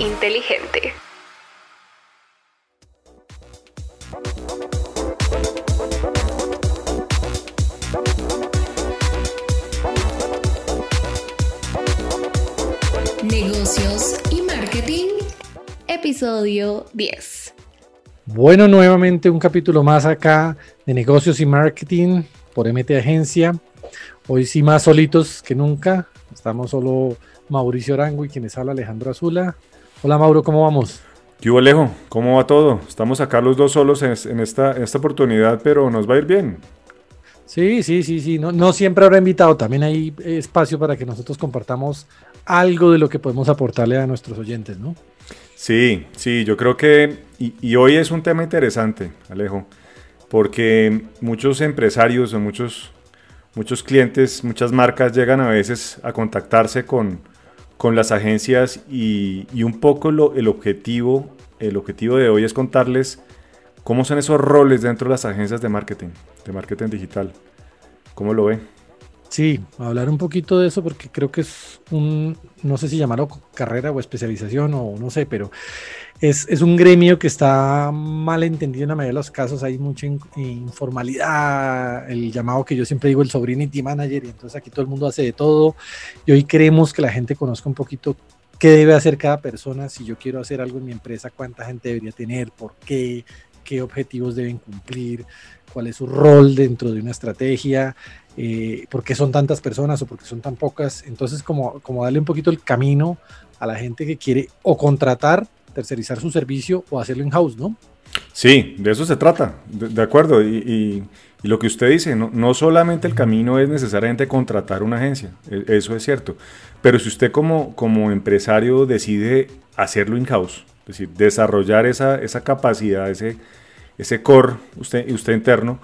inteligente. Negocios y marketing, episodio 10. Bueno, nuevamente un capítulo más acá de negocios y marketing por MT Agencia. Hoy sí más solitos que nunca. Estamos solo Mauricio Arango y quienes habla Alejandro Azula. Hola Mauro, ¿cómo vamos? ¿Qué Alejo? ¿Cómo va todo? Estamos acá los dos solos en, esta, esta oportunidad, pero nos va a ir bien. Sí, sí, sí, sí. No, no siempre habrá invitado. También hay espacio para que nosotros compartamos algo de lo que podemos aportarle a nuestros oyentes, ¿no? Sí, sí, yo creo que, y, hoy es un tema interesante, Alejo, porque muchos empresarios o muchos, muchos clientes, muchas marcas llegan a veces a contactarse con, con las agencias y, un poco lo, el, objetivo, el objetivo de hoy es contarles cómo son esos roles dentro de las agencias de marketing, de marketing digital. ¿Cómo lo ve? Sí, hablar un poquito de eso porque creo que es un, no sé si llamarlo carrera o especialización o no sé, pero es, un gremio que está mal entendido en la mayoría de los casos, hay mucha informalidad, el llamado que yo siempre digo el sobrinity manager, y entonces aquí todo el mundo hace de todo, y hoy queremos que la gente conozca un poquito qué debe hacer cada persona, si yo quiero hacer algo en mi empresa, cuánta gente debería tener, por qué, qué objetivos deben cumplir, cuál es su rol dentro de una estrategia, eh, por qué son tantas personas o por qué son tan pocas. Entonces, como, como darle un poquito el camino a la gente que quiere o contratar, tercerizar su servicio o hacerlo in-house, ¿no? Sí, de eso se trata, de, acuerdo. Y, lo que usted dice, no, no, solamente el camino es necesariamente contratar una agencia, e, eso es cierto. Pero si usted como, como empresario decide hacerlo in-house, es decir, desarrollar esa, esa capacidad, ese, ese core usted, usted interno,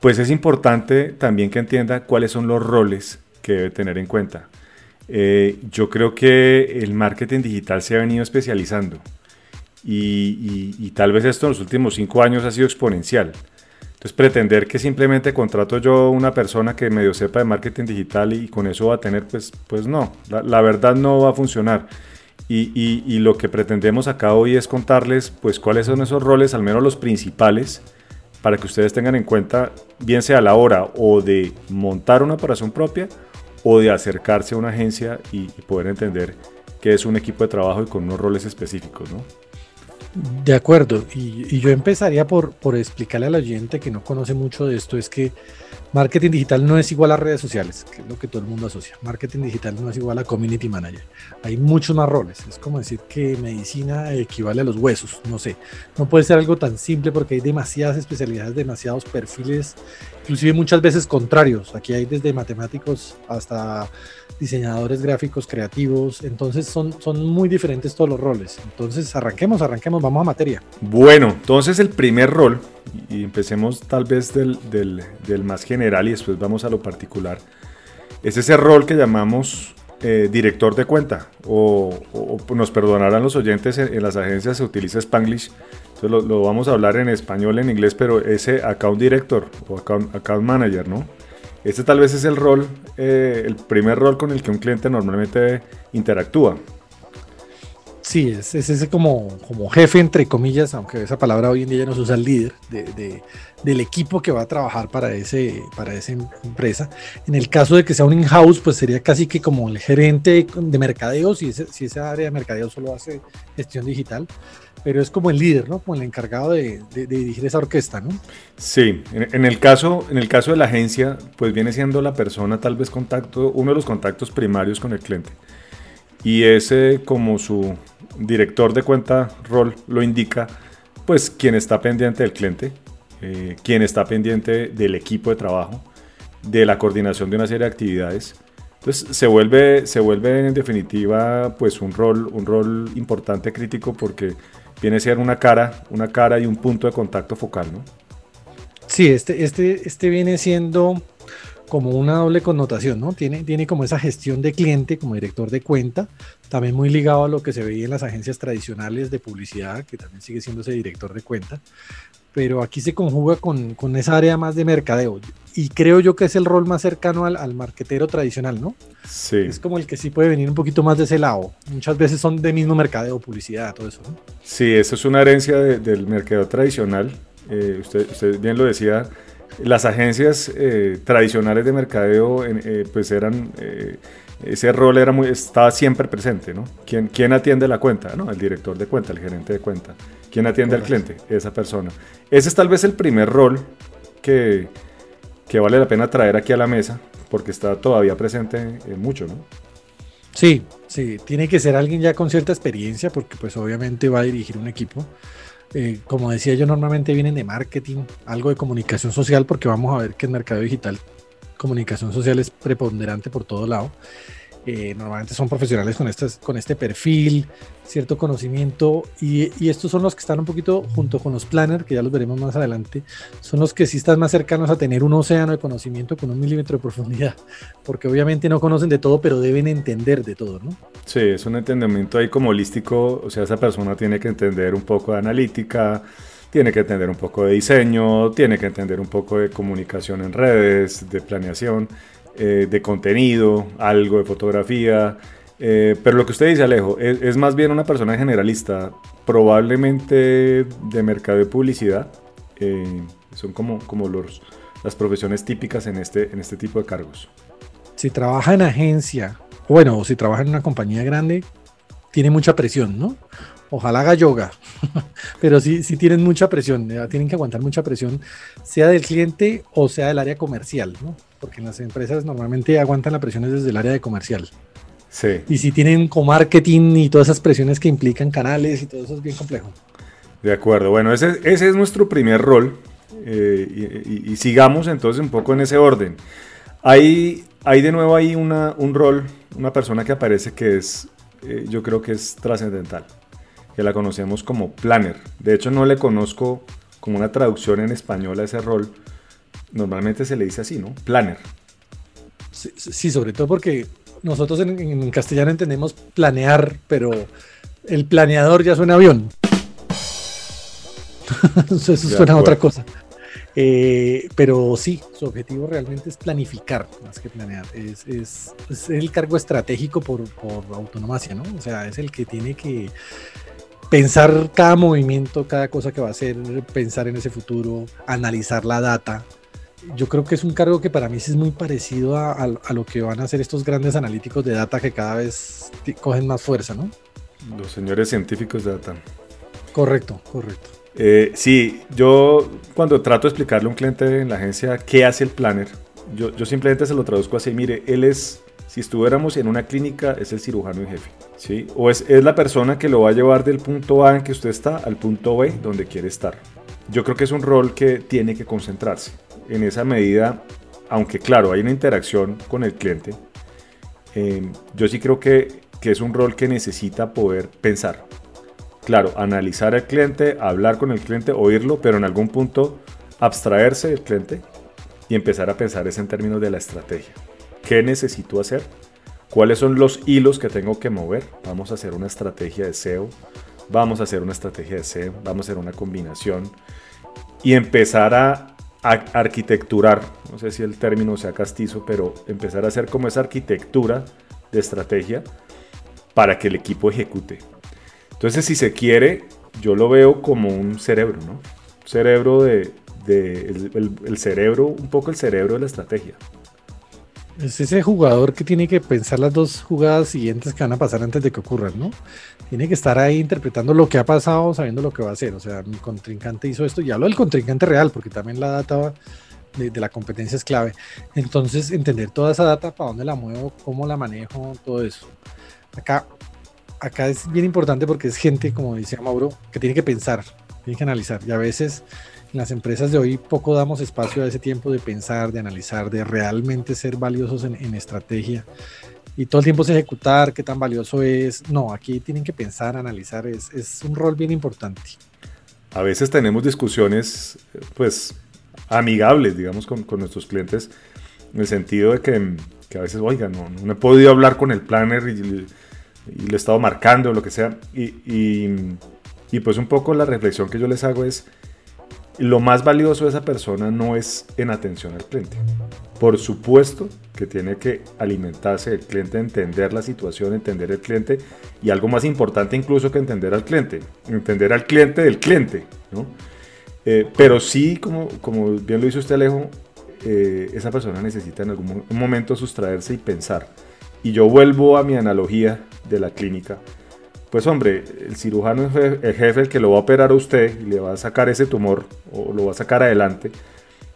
pues es importante también que entienda cuáles son los roles que debe tener en cuenta. Eh, yo creo que el marketing digital se ha venido especializando y, tal vez esto en los últimos cinco años ha sido exponencial. Entonces pretender que simplemente contrato yo una persona que medio sepa de marketing digital y con eso va a tener, pues, pues no, la, verdad no va a funcionar. Y, y, lo que pretendemos acá hoy es contarles pues cuáles son esos roles, al menos los principales, para que ustedes tengan en cuenta, bien sea a la hora o de montar una operación propia o de acercarse a una agencia y, poder entender qué es un equipo de trabajo y con unos roles específicos, ¿no? De acuerdo, y, yo empezaría por, por explicarle al oyente que no conoce mucho de esto, es que marketing digital no es igual a redes sociales, que es lo que todo el mundo asocia. Marketing digital no es igual a community manager. Hay muchos más roles. Es como decir que medicina equivale a los huesos, no sé. No puede ser algo tan simple porque hay demasiadas especialidades, demasiados perfiles, inclusive muchas veces contrarios. Aquí hay desde matemáticos hasta diseñadores gráficos creativos, entonces son, son muy diferentes todos los roles. Entonces arranquemos, arranquemos, vamos a materia. Bueno, entonces el primer rol, y empecemos tal vez del, del, del más general y después vamos a lo particular, es ese rol que llamamos eh, director de cuenta, o, nos perdonarán los oyentes, en, las agencias se utiliza Spanglish, entonces lo, lo, vamos a hablar en español, en inglés, pero ese account director o account, account manager, ¿no? Este tal vez es el rol, eh, el primer rol con el que un cliente normalmente interactúa. Sí, es, ese como, como jefe, entre comillas, aunque esa palabra hoy en día ya no se usa el líder de, del equipo que va a trabajar para, ese, para esa empresa. En el caso de que sea un in-house, pues sería casi que como el gerente de mercadeo, si, si esa área de mercadeo solo hace gestión digital pero es como el líder, ¿no? Como el encargado de, dirigir esa orquesta, ¿no? Sí, en, el caso, en el caso de la agencia, pues viene siendo la persona tal vez contacto, uno de los contactos primarios con el cliente. Y ese, como su director de cuenta rol lo indica, pues quien está pendiente del cliente, eh, quien está pendiente del equipo de trabajo, de la coordinación de una serie de actividades. Entonces se vuelve, se vuelve en definitiva pues un rol, un rol importante crítico porque viene a ser una cara, una cara y un punto de contacto focal, ¿no? Sí, este, este, este viene siendo como una doble connotación, ¿no? Tiene, tiene como esa gestión de cliente como director de cuenta, también muy ligado a lo que se veía en las agencias tradicionales de publicidad, que también sigue siendo ese director de cuenta, pero aquí se conjuga con, con esa área más de mercadeo. y creo yo que es el rol más cercano al, al marquetero tradicional, ¿no? Sí. Es como el que sí puede venir un poquito más de ese lado. Muchas veces son de mismo mercadeo, publicidad, todo eso, ¿no? Sí, eso es una herencia de- del mercadeo tradicional. Eh, usted, usted bien lo decía, las agencias eh, tradicionales de mercadeo, eh, pues eran, eh, ese rol era muy, estaba siempre presente, ¿no? ¿Quién, quién atiende la cuenta? ¿no? El director de cuenta, el gerente de cuenta. ¿Quién atiende al cliente? Esa persona. Ese es tal vez el primer rol que, que vale la pena traer aquí a la mesa, porque está todavía presente en mucho, ¿no? Sí, sí, tiene que ser alguien ya con cierta experiencia porque pues obviamente va a dirigir un equipo. Eh, como decía yo, normalmente vienen de marketing, algo de comunicación social porque vamos a ver que en mercado digital comunicación social es preponderante por todo lado. Eh, normalmente son profesionales con, estas, con este perfil, cierto conocimiento y, y estos son los que están un poquito junto con los planners, que ya los veremos más adelante, son los que sí están más cercanos a tener un océano de conocimiento con un milímetro de profundidad, porque obviamente no conocen de todo, pero deben entender de todo, ¿no? Sí, es un entendimiento ahí como holístico, o sea, esa persona tiene que entender un poco de analítica, tiene que entender un poco de diseño, tiene que entender un poco de comunicación en redes, de planeación, eh, de contenido, algo de fotografía, eh, pero lo que usted dice, Alejo, es, más bien una persona generalista, probablemente de mercado de publicidad, eh, son como, como los, las profesiones típicas en este, en este tipo de cargos. Si trabaja en agencia, bueno, o si trabaja en una compañía grande, tiene mucha presión, ¿no? Ojalá haga yoga, pero sí, sí tienen mucha presión, tienen que aguantar mucha presión, sea del cliente o sea del área comercial, ¿no? Porque en las empresas normalmente aguantan la presión desde el área de comercial. Sí. Y si tienen co-marketing y todas esas presiones que implican canales y todo eso es bien complejo. De acuerdo, bueno, ese, ese es nuestro primer rol eh, y, y- y sigamos entonces un poco en ese orden. Hay, hay de nuevo ahí una, un rol, una persona que aparece que es, eh, yo creo que es trascendental, que la conocemos como planner. De hecho, no le conozco como una traducción en español a ese rol. Normalmente se le dice así, ¿no? Planner. Sí, sí, sobre todo porque nosotros en, en castellano entendemos planear, pero el planeador ya suena avión. Eso suena a otra cosa. Eh, pero sí, su objetivo realmente es planificar más que planear. Es, es- es el cargo estratégico por, por autonomacia, ¿no? O sea, es el que tiene que pensar cada movimiento, cada cosa que va a hacer, pensar en ese futuro, analizar la data. Yo creo que es un cargo que para mí sí es muy parecido a, a- a lo que van a hacer estos grandes analíticos de data que cada vez cogen más fuerza, ¿no? Los señores científicos de data. Correcto, correcto. Eh, sí, yo cuando trato de explicarle a un cliente en la agencia qué hace el planner, yo, yo simplemente se lo traduzco así, mire, él es, si estuviéramos en una clínica, es el cirujano en jefe, ¿sí? O es, es la persona que lo va a llevar del punto A en que usted está al punto B donde quiere estar. Yo creo que es un rol que tiene que concentrarse. En esa medida, aunque claro, hay una interacción con el cliente, eh, yo sí creo que, que es un rol que necesita poder pensar. Claro, analizar al cliente, hablar con el cliente, oírlo, pero en algún punto abstraerse del cliente y empezar a pensar es en términos de la estrategia. ¿Qué necesito hacer? ¿Cuáles son los hilos que tengo que mover? Vamos a hacer una estrategia de SEO, vamos a hacer una estrategia de SEO, vamos a hacer una combinación y empezar a arquitecturar, no sé si el término sea castizo, pero empezar a hacer como esa arquitectura de estrategia para que el equipo ejecute. Entonces, si se quiere, yo lo veo como un cerebro, ¿no? Cerebro de, el cerebro, un poco el cerebro de la estrategia. Es ese jugador que tiene que pensar las dos jugadas siguientes que van a pasar antes de que ocurran, ¿no? Tiene que estar ahí interpretando lo que ha pasado, sabiendo lo que va a hacer. O sea, mi contrincante hizo esto, y hablo del contrincante real, porque también la data de, de la competencia es clave. Entonces, entender toda esa data, para dónde la muevo, cómo la manejo, todo eso. Acá, acá es bien importante porque es gente, como decía Mauro, que tiene que pensar, tiene que analizar. Y a veces en las empresas de hoy poco damos espacio a ese tiempo de pensar, de analizar, de realmente ser valiosos en, en estrategia. Y todo el tiempo es ejecutar, qué tan valioso es. No, aquí tienen que pensar, analizar, es, es un rol bien importante. A veces tenemos discusiones, pues, amigables, digamos, con, con nuestros clientes, en el sentido de que, que a veces, oiga, no, no he podido hablar con el planner y, y le he estado marcando, lo que sea. Y, y, y pues un poco la reflexión que yo les hago es, lo más valioso de esa persona no es en atención al cliente. Por supuesto que tiene que alimentarse el cliente, entender la situación, entender el cliente y algo más importante incluso que entender al cliente, entender al cliente del cliente, ¿no? Eh, pero sí, como, como bien lo hizo usted Alejo, eh, esa persona necesita en algún momento sustraerse y pensar. Y yo vuelvo a mi analogía de la clínica. Pues hombre, el cirujano es el jefe el que lo va a operar a usted y le va a sacar ese tumor o lo va a sacar adelante.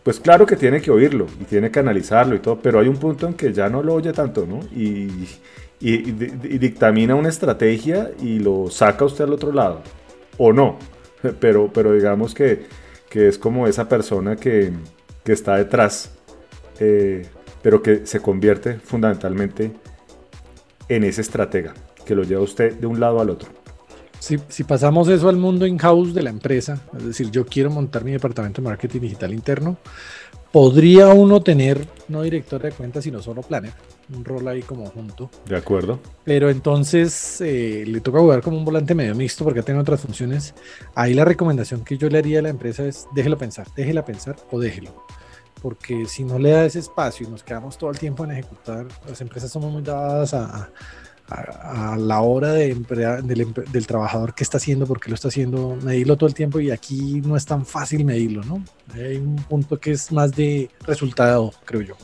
Pues claro que tiene que oírlo y tiene que analizarlo y todo, pero hay un punto en que ya no lo oye tanto, ¿no? Y, dictamina una estrategia y lo saca usted al otro lado. O no, pero, pero digamos que, que es como esa persona que, que está detrás, eh, pero que se convierte fundamentalmente en ese estratega, que lo lleva usted de un lado al otro. Si, si pasamos eso al mundo in-house de la empresa, es decir, yo quiero montar mi departamento de marketing digital interno, podría uno tener no director de cuentas, sino solo planner, un rol ahí como junto. De acuerdo. Pero entonces eh, le toca jugar como un volante medio mixto porque tiene otras funciones. Ahí la recomendación que yo le haría a la empresa es déjelo pensar, déjela pensar o déjelo porque si no le da ese espacio y nos quedamos todo el tiempo en ejecutar, las empresas somos muy dadas a, a, la hora de del, trabajador que está haciendo, porque lo está haciendo, medirlo todo el tiempo y aquí no es tan fácil medirlo, ¿no? Hay un punto que es más de resultado, creo yo.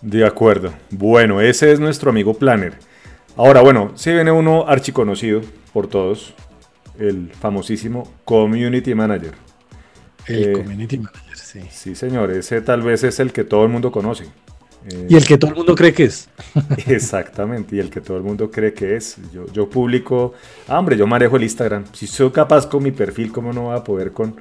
De acuerdo. Bueno, ese es nuestro amigo Planner. Ahora, bueno, si viene uno archiconocido por todos, el famosísimo Community Manager. El eh, Community Manager. Sí. señor, ese tal vez es el que todo el mundo conoce. Eh, y el que todo el mundo cree que es. Exactamente, y el que todo el mundo cree que es. Yo, yo publico, ah, hombre, yo manejo el Instagram. Si soy capaz con mi perfil, ¿cómo no voy a poder con,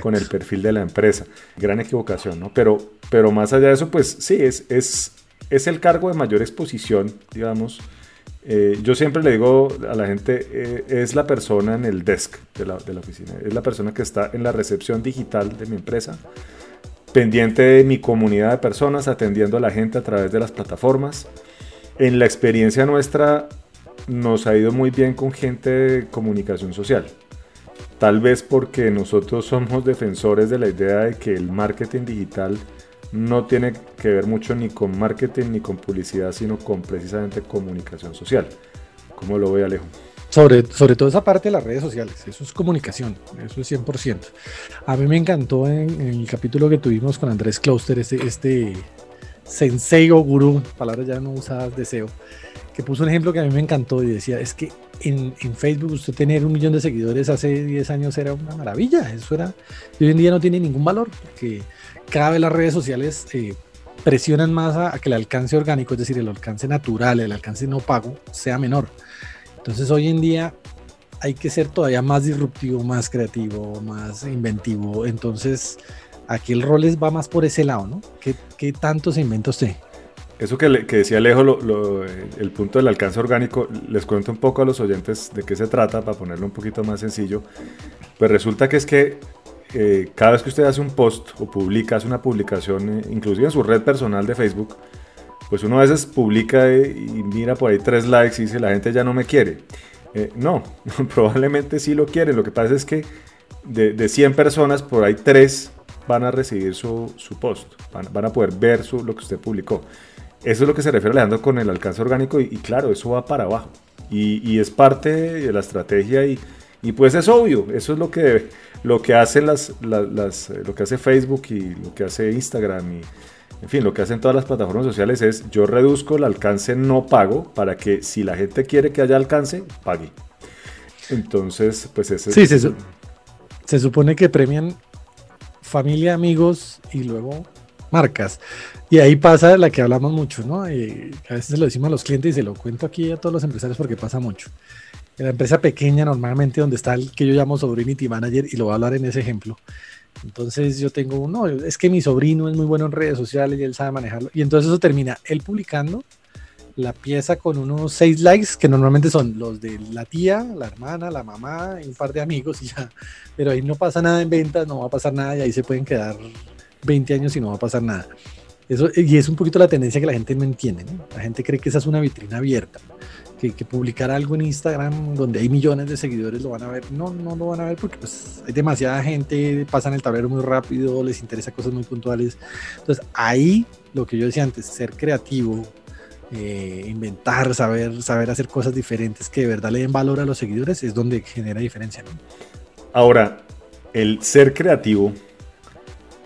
con el perfil de la empresa? Gran equivocación, ¿no? Pero, pero más allá de eso, pues sí, es, es, es el cargo de mayor exposición, digamos, eh, yo siempre le digo a la gente, eh, es la persona en el desk de la, de la, oficina, es la persona que está en la recepción digital de mi empresa, pendiente de mi comunidad de personas, atendiendo a la gente a través de las plataformas. En la experiencia nuestra nos ha ido muy bien con gente de comunicación social. Tal vez porque nosotros somos defensores de la idea de que el marketing digital no tiene que ver mucho ni con marketing ni con publicidad, sino con precisamente comunicación social. ¿Cómo lo ve Alejo? Sobre, sobre todo esa parte de las redes sociales, eso es comunicación, eso es 100%. A mí me encantó en, el capítulo que tuvimos con Andrés Clouster, este, este sensei o gurú, palabras ya no usadas de SEO, que puso un ejemplo que a mí me encantó y decía, es que en, en, Facebook usted tener un millón de seguidores hace 10 años era una maravilla, eso era, y hoy en día no tiene ningún valor, porque cada vez las redes sociales eh, presionan más a, que el alcance orgánico, es decir, el alcance natural, el alcance no pago, sea menor. Entonces hoy en día hay que ser todavía más disruptivo, más creativo, más inventivo. Entonces aquí el rol va más por ese lado, ¿no? ¿Qué, qué tanto se inventa? Eso que, que decía Alejo, el punto del alcance orgánico, les cuento un poco a los oyentes de qué se trata para ponerlo un poquito más sencillo. Pues resulta que es que eh, cada vez que usted hace un post o publica, hace una publicación, eh, inclusive en su red personal de Facebook, pues uno a veces publica eh, y mira por ahí tres likes y dice la gente ya no me quiere. no, probablemente sí lo quiere. Lo que pasa es que de, de 100 personas, por ahí tres van a recibir su, su post, van, a poder ver su, lo que usted publicó. Eso es lo que se refiere Alejandro con el alcance orgánico y, claro, eso va para abajo. Y, y, es parte de la estrategia y, y pues es obvio, eso es lo que lo que hace las, las, lo que hace Facebook y lo que hace Instagram y en fin, lo que hacen todas las plataformas sociales es yo reduzco el alcance no pago para que si la gente quiere que haya alcance, pague. Entonces, pues ese sí, se, se supone que premian familia, amigos y luego marcas. Y ahí pasa la que hablamos mucho, ¿no? Y a veces se lo decimos a los clientes y se lo cuento aquí a todos los empresarios porque pasa mucho en la empresa pequeña normalmente donde está el que yo llamo Sobrinity Manager y lo voy a hablar en ese ejemplo. Entonces yo tengo uno, es que mi sobrino es muy bueno en redes sociales y él sabe manejarlo. Y entonces eso termina él publicando la pieza con unos seis likes que normalmente son los de la tía, la hermana, la mamá y un par de amigos y ya. Pero ahí no pasa nada en ventas, no va a pasar nada y ahí se pueden quedar 20 años y no va a pasar nada. Eso, y es un poquito la tendencia que la gente no entiende. La gente cree que esa es una vitrina abierta que, publicar algo en Instagram donde hay millones de seguidores lo van a ver. No, no lo van a ver porque pues, hay demasiada gente, pasan el tablero muy rápido, les interesa cosas muy puntuales. Entonces ahí lo que yo decía antes, ser creativo, eh, inventar, saber, saber hacer cosas diferentes que de verdad le den valor a los seguidores es donde genera diferencia. Ahora, el ser creativo,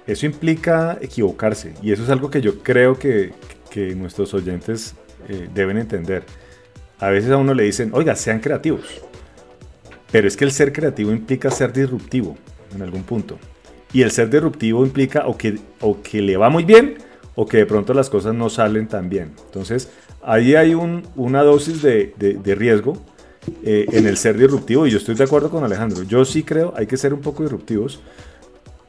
eso implica equivocarse y eso es algo que yo creo que, que nuestros oyentes eh, deben entender. A veces a uno le dicen, oiga, sean creativos. Pero es que el ser creativo implica ser disruptivo en algún punto. Y el ser disruptivo implica o que, o que le va muy bien o que de pronto las cosas no salen tan bien. Entonces, ahí hay un, una dosis de, de, riesgo eh, en el ser disruptivo y yo estoy de acuerdo con Alejandro. Yo sí creo, hay que ser un poco disruptivos,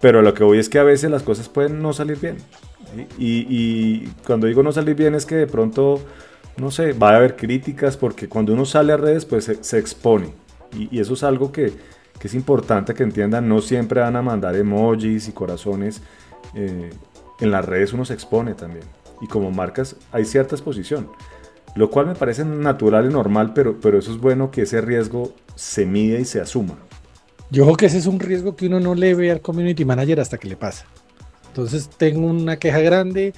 pero lo que voy es que a veces las cosas pueden no salir bien. Y, y cuando digo no salir bien es que de pronto no sé, va a haber críticas porque cuando uno sale a redes pues se, expone y, eso es algo que, es importante que entiendan, no siempre van a mandar emojis y corazones, eh, en las redes uno se expone también y como marcas hay cierta exposición, lo cual me parece natural y normal, pero, pero eso es bueno que ese riesgo se mide y se asuma. Yo creo que ese es un riesgo que uno no le ve al community manager hasta que le pasa. Entonces tengo una queja grande,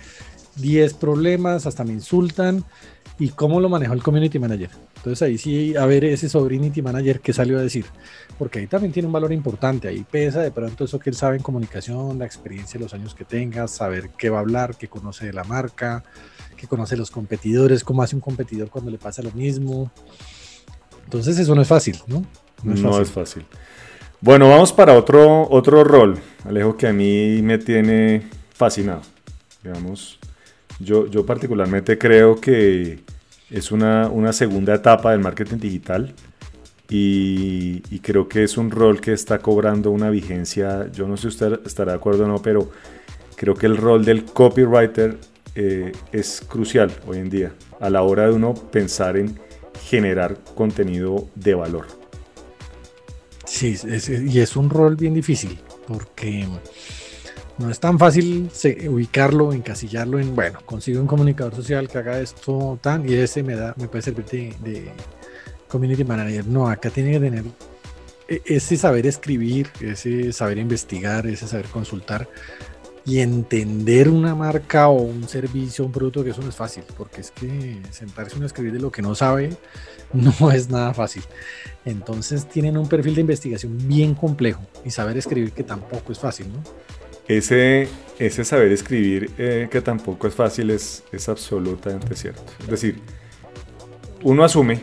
10 problemas, hasta me insultan, y cómo lo manejó el community manager. Entonces ahí sí, a ver ese sobrinity manager que salió a decir, porque ahí también tiene un valor importante, ahí pesa de pronto eso que él sabe en comunicación, la experiencia, los años que tenga, saber qué va a hablar, qué conoce de la marca, qué conoce los competidores, cómo hace un competidor cuando le pasa lo mismo. Entonces eso no es fácil, ¿no? No es, fácil. es fácil. Bueno, vamos para otro, otro rol, Alejo, que a mí me tiene fascinado. Digamos, yo, particularmente creo que es una, una segunda etapa del marketing digital y, creo que es un rol que está cobrando una vigencia, yo no sé si usted estará de acuerdo o no, pero creo que el rol del copywriter eh, es crucial hoy en día a la hora de uno pensar en generar contenido de valor. Sí, y es un rol bien difícil porque no es tan fácil ubicarlo, encasillarlo en, bueno, consigo un comunicador social que haga esto tan y ese me da, me puede servir de, community manager. No, acá tiene que tener e, ese saber escribir, ese saber investigar, ese saber consultar y entender una marca o un servicio, un producto, que eso no es fácil, porque es que sentarse uno a escribir de lo que no sabe no es nada fácil. Entonces tienen un perfil de investigación bien complejo y saber escribir que tampoco es fácil, ¿no? Ese, ese saber escribir eh, que tampoco es fácil es, es absolutamente cierto. Es decir, uno asume,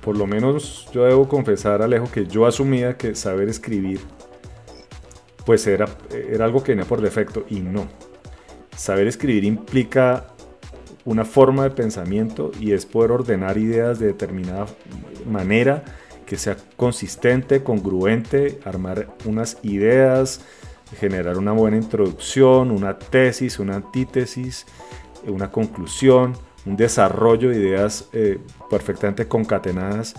por lo menos yo debo confesar, Alejo, que yo asumía que saber escribir pues era, era algo que venía por defecto y no. Saber escribir implica una forma de pensamiento y es poder ordenar ideas de determinada manera que sea consistente, congruente, armar unas ideas, generar una buena introducción, una tesis, una antítesis, una conclusión, un desarrollo de ideas eh, perfectamente concatenadas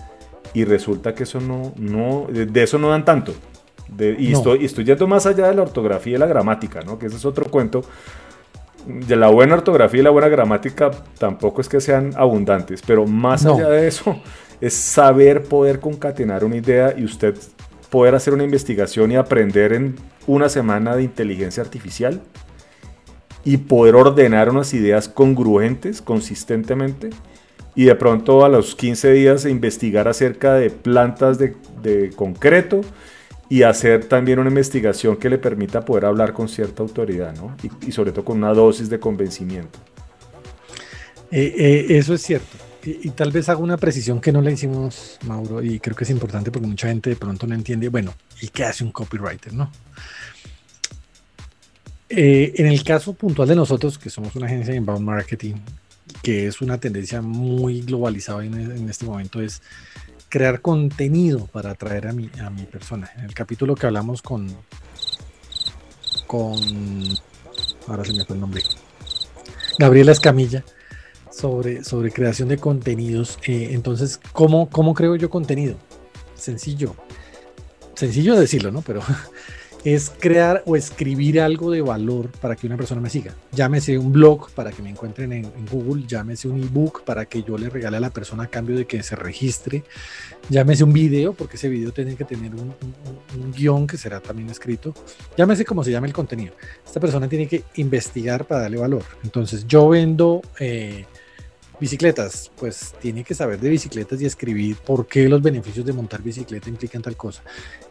y resulta que eso no, no de eso no dan tanto. y, estoy, estoy yendo más allá de la ortografía y la gramática, ¿no? que ese es otro cuento. De la buena ortografía y la buena gramática tampoco es que sean abundantes, pero más allá de eso es saber poder concatenar una idea y usted poder hacer una investigación y aprender en una semana de inteligencia artificial y poder ordenar unas ideas congruentes consistentemente y de pronto a los 15 días investigar acerca de plantas de, concreto y hacer también una investigación que le permita poder hablar con cierta autoridad ¿no? y, sobre todo con una dosis de convencimiento. Eh, eh, eso es cierto. Y, tal vez hago una precisión que no le hicimos, Mauro, y creo que es importante porque mucha gente de pronto no entiende, bueno, ¿y qué hace un copywriter? No. Eh, en el caso puntual de nosotros, que somos una agencia de inbound marketing, que es una tendencia muy globalizada en, este momento, es crear contenido para atraer a mi, a mi persona. En el capítulo que hablamos con, con, ahora se me fue el nombre, Gabriela Escamilla, sobre, sobre creación de contenidos. Eh, entonces, ¿cómo, ¿cómo creo yo contenido? Sencillo. Sencillo decirlo, ¿no? Pero es crear o escribir algo de valor para que una persona me siga. Llámese un blog para que me encuentren en, Google, llámese un ebook para que yo le regale a la persona a cambio de que se registre, llámese un video, porque ese video tiene que tener un, guion que será también escrito, llámese como se llame el contenido. Esta persona tiene que investigar para darle valor. Entonces yo vendo... Eh, Bicicletas, pues tiene que saber de bicicletas y escribir por qué los beneficios de montar bicicleta implican tal cosa.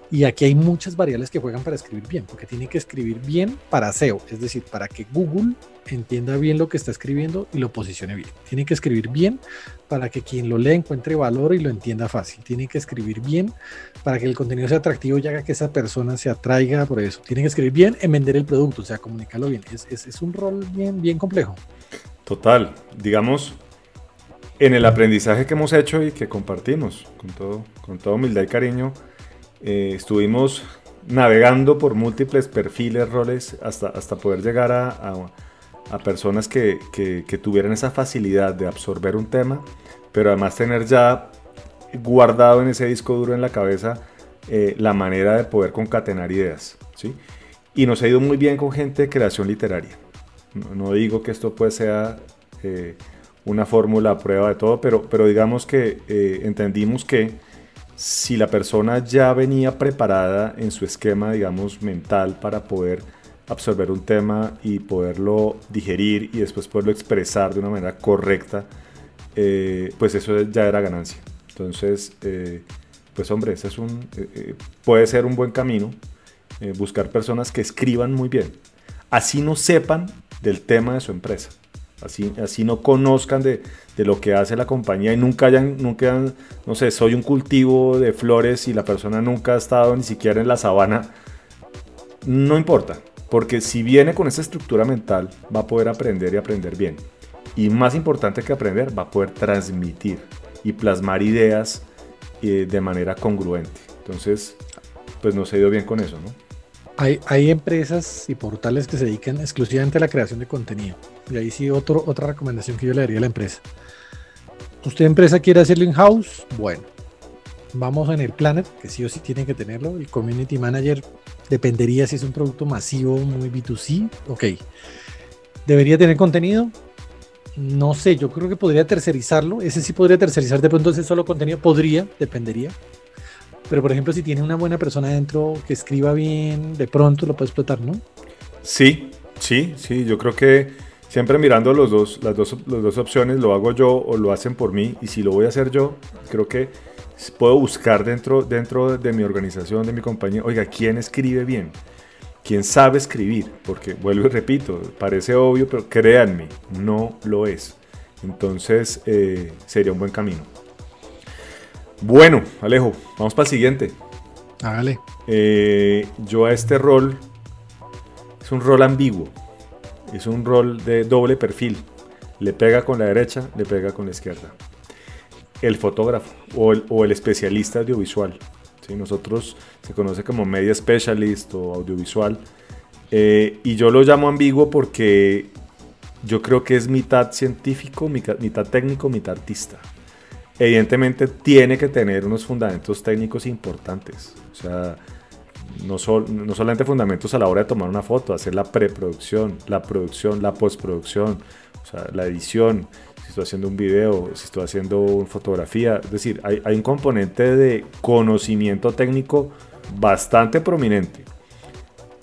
Y aquí hay muchas variables que juegan para escribir bien, porque tiene que escribir bien para SEO, es decir, para que Google entienda bien lo que está escribiendo y lo posicione bien. Tiene que escribir bien para que quien lo lea encuentre valor y lo entienda fácil. Tiene que escribir bien para que el contenido sea atractivo y haga que esa persona se atraiga por eso. Tiene que escribir bien en vender el producto, o sea, comunicarlo bien. Es, es, es un rol bien, bien complejo. Total, digamos, en el aprendizaje que hemos hecho y que compartimos con, todo, con toda humildad y cariño, eh, estuvimos navegando por múltiples perfiles, roles, hasta, hasta poder llegar a, a, personas que, que, tuvieran esa facilidad de absorber un tema, pero además tener ya guardado en ese disco duro en la cabeza eh, la manera de poder concatenar ideas. ¿sí? Y nos ha ido muy bien con gente de creación literaria. No, digo que esto pues sea... Eh, una fórmula a prueba de todo, pero, pero digamos que eh, entendimos que si la persona ya venía preparada en su esquema, digamos, mental para poder absorber un tema y poderlo digerir y después poderlo expresar de una manera correcta, eh, pues eso ya era ganancia. Entonces, eh, pues hombre, ese es un, puede ser un buen camino, buscar personas que escriban muy bien, así no sepan del tema de su empresa así, así no conozcan de, lo que hace la compañía y nunca hayan, nunca, no sé, soy un cultivo de flores y la persona nunca ha estado ni siquiera en la sabana, no importa, porque si viene con esa estructura mental va a poder aprender y aprender bien. Y más importante que aprender, va a poder transmitir y plasmar ideas eh, de manera congruente. Entonces, pues nos ha ido bien con eso, ¿no? Hay, empresas y portales que se dedican exclusivamente a la creación de contenido y ahí sí, otro, otra recomendación que yo le daría a la empresa. ¿Usted empresa quiere hacerlo in-house? Bueno, vamos en el planner, que sí o sí tienen que tenerlo. El community manager dependería si es un producto masivo, muy B2C. Ok. ¿Debería tener contenido? No sé, yo creo que podría tercerizarlo. Ese sí podría tercerizar de pronto ese solo contenido. Podría, dependería. Pero por ejemplo, si tiene una buena persona dentro que escriba bien, de pronto lo puede explotar, ¿no? Sí, sí, sí. Yo creo que siempre mirando los dos, las, dos, las dos opciones, lo hago yo o lo hacen por mí, y si lo voy a hacer yo, creo que puedo buscar dentro, dentro de mi organización, de mi compañía, oiga, ¿quién escribe bien? ¿Quién sabe escribir? Porque, vuelvo y repito, parece obvio, pero créanme, no lo es. Entonces, eh, sería un buen camino. Bueno, Alejo, vamos para el siguiente. Hágale. Eh, yo a este rol, es un rol ambiguo es un rol de doble perfil. Le pega con la derecha, le pega con la izquierda. El fotógrafo o el, especialista audiovisual. ¿sí? Nosotros se conoce como media specialist o audiovisual. Eh, y yo lo llamo ambiguo porque yo creo que es mitad científico, mitad, mitad técnico, mitad artista. Evidentemente tiene que tener unos fundamentos técnicos importantes. O sea, no, no solamente fundamentos a la hora de tomar una foto, hacer la preproducción, la producción, la postproducción, o sea, la edición, si estoy haciendo un video, si estoy haciendo una fotografía. Es decir, hay, hay un componente de conocimiento técnico bastante prominente.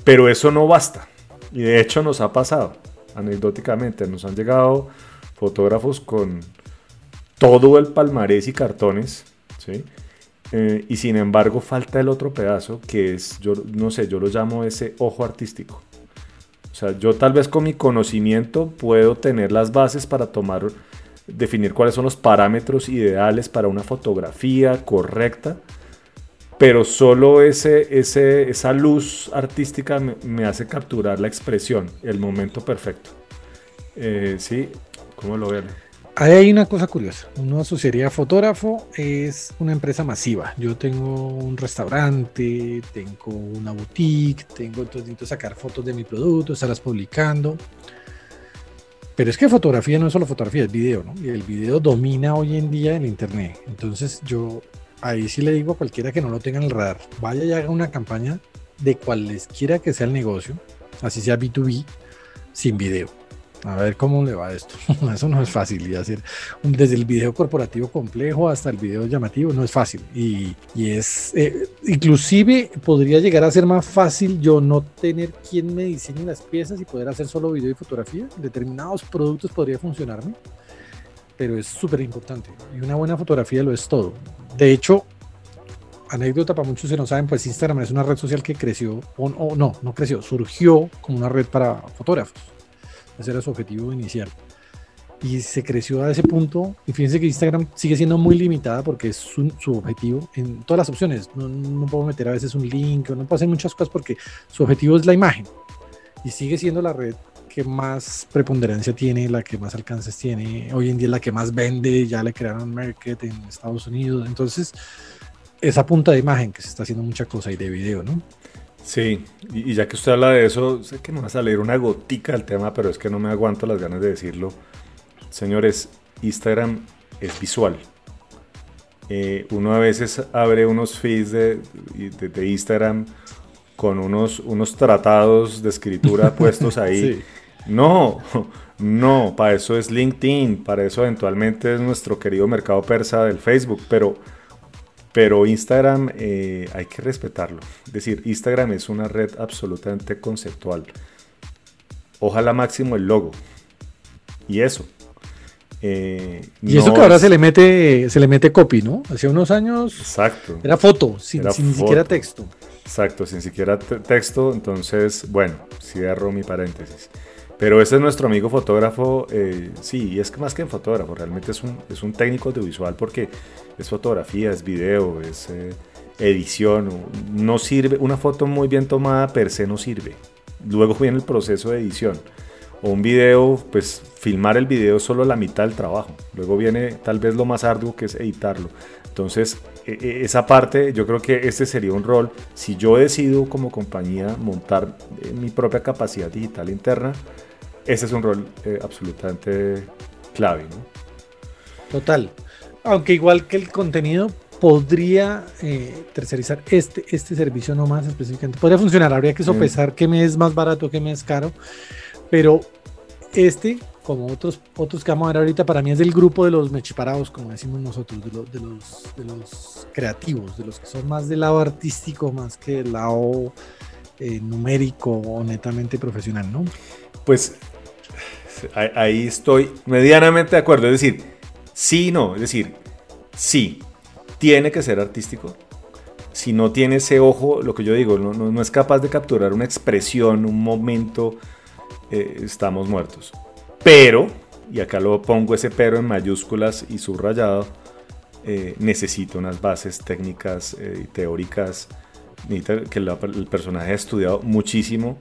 Pero eso no basta. Y de hecho nos ha pasado, anecdóticamente, nos han llegado fotógrafos con todo el palmarés y cartones, ¿sí? Eh, y sin embargo falta el otro pedazo que es, yo no sé, yo lo llamo ese ojo artístico. O sea, yo tal vez con mi conocimiento puedo tener las bases para tomar, definir cuáles son los parámetros ideales para una fotografía correcta, pero solo ese, ese, esa luz artística me, hace capturar la expresión, el momento perfecto. Eh, ¿Sí? ¿Cómo lo ven? Ahí hay una cosa curiosa. Uno asociaría fotógrafo, es una empresa masiva. Yo tengo un restaurante, tengo una boutique, tengo, entonces sacar fotos de mi producto, estarlas publicando. Pero es que fotografía no es solo fotografía, es video, ¿no? Y el video domina hoy en día el internet. Entonces yo ahí sí le digo a cualquiera que no lo tenga en el radar, vaya y haga una campaña de cualesquiera que sea el negocio, así sea B2B, sin video. A ver cómo le va esto. Eso no es fácil. Y hacer desde el video corporativo complejo hasta el video llamativo no es fácil. Y, es, eh, inclusive podría llegar a ser más fácil yo no tener quien me diseñe las piezas y poder hacer solo video y fotografía. Determinados productos podría funcionarme, pero es súper importante. Y una buena fotografía lo es todo. De hecho, anécdota para muchos que no saben, pues Instagram es una red social que creció, o no, no creció, surgió como una red para fotógrafos ese era su objetivo inicial. Y se creció a ese punto. Y fíjense que Instagram sigue siendo muy limitada porque es su, objetivo en todas las opciones. No, puedo meter a veces un link, o no puedo hacer muchas cosas porque su objetivo es la imagen. Y sigue siendo la red que más preponderancia tiene, la que más alcances tiene. Hoy en día es la que más vende. Ya le crearon Market en Estados Unidos. Entonces, esa punta de imagen que se está haciendo mucha cosa y de video, ¿no? Sí, y, ya que usted habla de eso, sé que me va a salir una gotica del tema, pero es que no me aguanto las ganas de decirlo. Señores, Instagram es visual. Eh, uno a veces abre unos feeds de, de, Instagram con unos, unos tratados de escritura puestos ahí. No, no, para eso es LinkedIn, para eso eventualmente es nuestro querido mercado persa del Facebook, pero pero Instagram eh, hay que respetarlo. Es decir, Instagram es una red absolutamente conceptual. Ojalá máximo el logo. Y eso. Eh, y eso que ahora se le mete se le mete copy, ¿no? Hace unos años Exacto. era foto, sin, ni siquiera texto. Exacto, sin siquiera texto. Entonces, bueno, cierro mi paréntesis. Pero ese es nuestro amigo fotógrafo, eh, sí, y es más que en fotógrafo, realmente es un, es un técnico audiovisual porque es fotografía, es video, es eh, edición, no sirve, una foto muy bien tomada per se no sirve. Luego viene el proceso de edición. Un video, pues filmar el video solo la mitad del trabajo. Luego viene tal vez lo más arduo que es editarlo. Entonces, e, e, esa parte, yo creo que este sería un rol. Si yo decido como compañía montar eh, mi propia capacidad digital interna, ese es un rol eh, absolutamente clave. ¿no? Total. Aunque igual que el contenido podría eh, tercerizar este, este servicio no más específicamente. Podría funcionar, habría que sopesar qué me es más barato, qué me es caro. Pero este, como otros, otros que vamos a ver ahorita, para mí es del grupo de los mechiparados, como decimos nosotros, de, de, los, de los creativos, de los que son más del lado artístico, más que del lado eh, numérico o netamente profesional, ¿no? Pues ahí estoy medianamente de acuerdo. Es decir, sí, no. Es decir, sí, tiene que ser artístico. Si no tiene ese ojo, lo que yo digo, no, es capaz de capturar una expresión, un momento, eh, estamos muertos. Pero, y acá lo pongo ese pero en mayúsculas y subrayado, eh, necesita unas bases técnicas y eh, teóricas que el personaje ha estudiado muchísimo,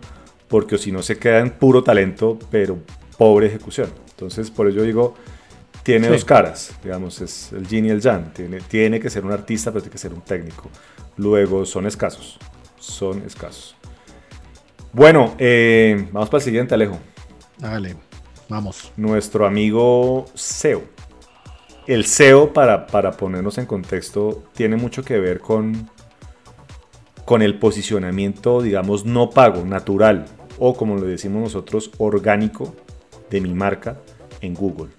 porque si no se queda en puro talento, pero pobre ejecución. Entonces, por ello digo, tiene dos caras, digamos, es el yin y el yang. Tiene, tiene que ser un artista, pero tiene que ser un técnico. Luego, son escasos, son escasos. Bueno, eh, vamos para el siguiente, Alejo. Dale, vamos. Nuestro amigo SEO. El SEO, para, para ponernos en contexto, tiene mucho que ver con, con el posicionamiento, digamos, no pago, natural, o como lo decimos nosotros, orgánico de mi marca en Google.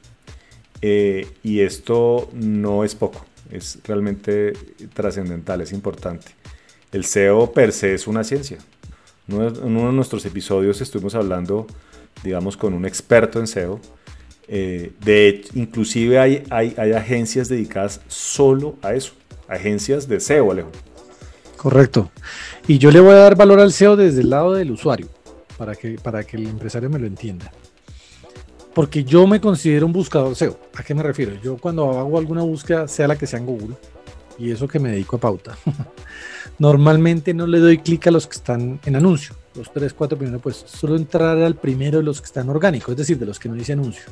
Eh, y esto no es poco, es realmente trascendental, es importante. El SEO per se es una ciencia. En uno de nuestros episodios estuvimos hablando, digamos, con un experto en SEO. Eh, de inclusive hay, hay, hay, agencias dedicadas solo a eso, agencias de SEO, Alejo. Correcto. Y yo le voy a dar valor al SEO desde el lado del usuario, para que, para que el empresario me lo entienda porque yo me considero un buscador SEO. ¿A qué me refiero? Yo cuando hago alguna búsqueda, sea la que sea en Google, y eso que me dedico a pauta, normalmente no le doy clic a los que están en anuncio, los 3, 4 primeros puestos. Solo entrar al primero de los que están orgánicos, es decir, de los que no dice anuncio.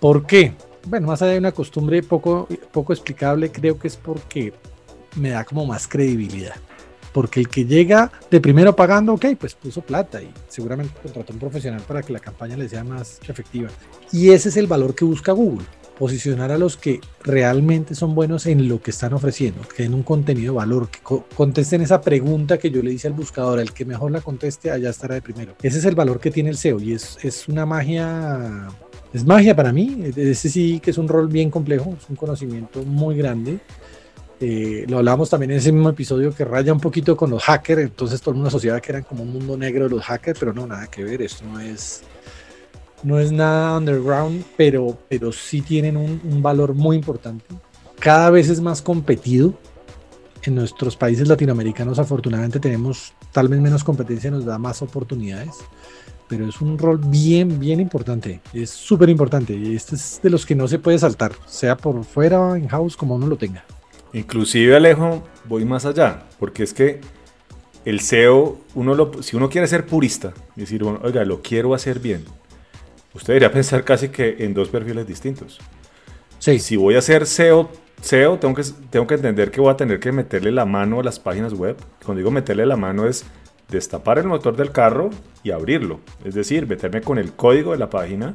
¿Por qué? Bueno, más allá de una costumbre poco, poco explicable, creo que es porque me da como más credibilidad porque el que llega de primero pagando, ok, pues puso plata y seguramente contrató un profesional para que la campaña le sea más efectiva. Y ese es el valor que busca Google. posicionar a los que realmente son buenos en lo que están ofreciendo, que den un contenido de valor, que contesten esa pregunta que yo le hice al buscador, el que mejor la conteste, allá estará de primero. Ese es el valor que tiene el SEO y es, es una magia, es magia para mí, ese sí que es un rol bien complejo, es un conocimiento muy grande. Eh, lo hablábamos también en ese mismo episodio que raya un poquito con los hackers, entonces todo el mundo asociaba que eran como un mundo negro de los hackers, pero no, nada que ver, esto no es no es nada underground, pero, pero sí tienen un, valor muy importante. Cada vez es más competido. En nuestros países latinoamericanos afortunadamente tenemos tal vez menos competencia, nos da más oportunidades, pero es un rol bien, bien importante. Es súper importante este es de los que no se puede saltar, sea por fuera, en house, como uno lo tenga. Inclusive Alejo, voy más allá, porque es que el SEO, uno lo, si uno quiere ser purista, decir, bueno, oiga, lo quiero hacer bien, usted debería pensar casi que en dos perfiles distintos. Sí. Si voy a hacer SEO, SEO tengo, que, tengo que entender que voy a tener que meterle la mano a las páginas web. Cuando digo meterle la mano es destapar el motor del carro y abrirlo. Es decir, meterme con el código de la página,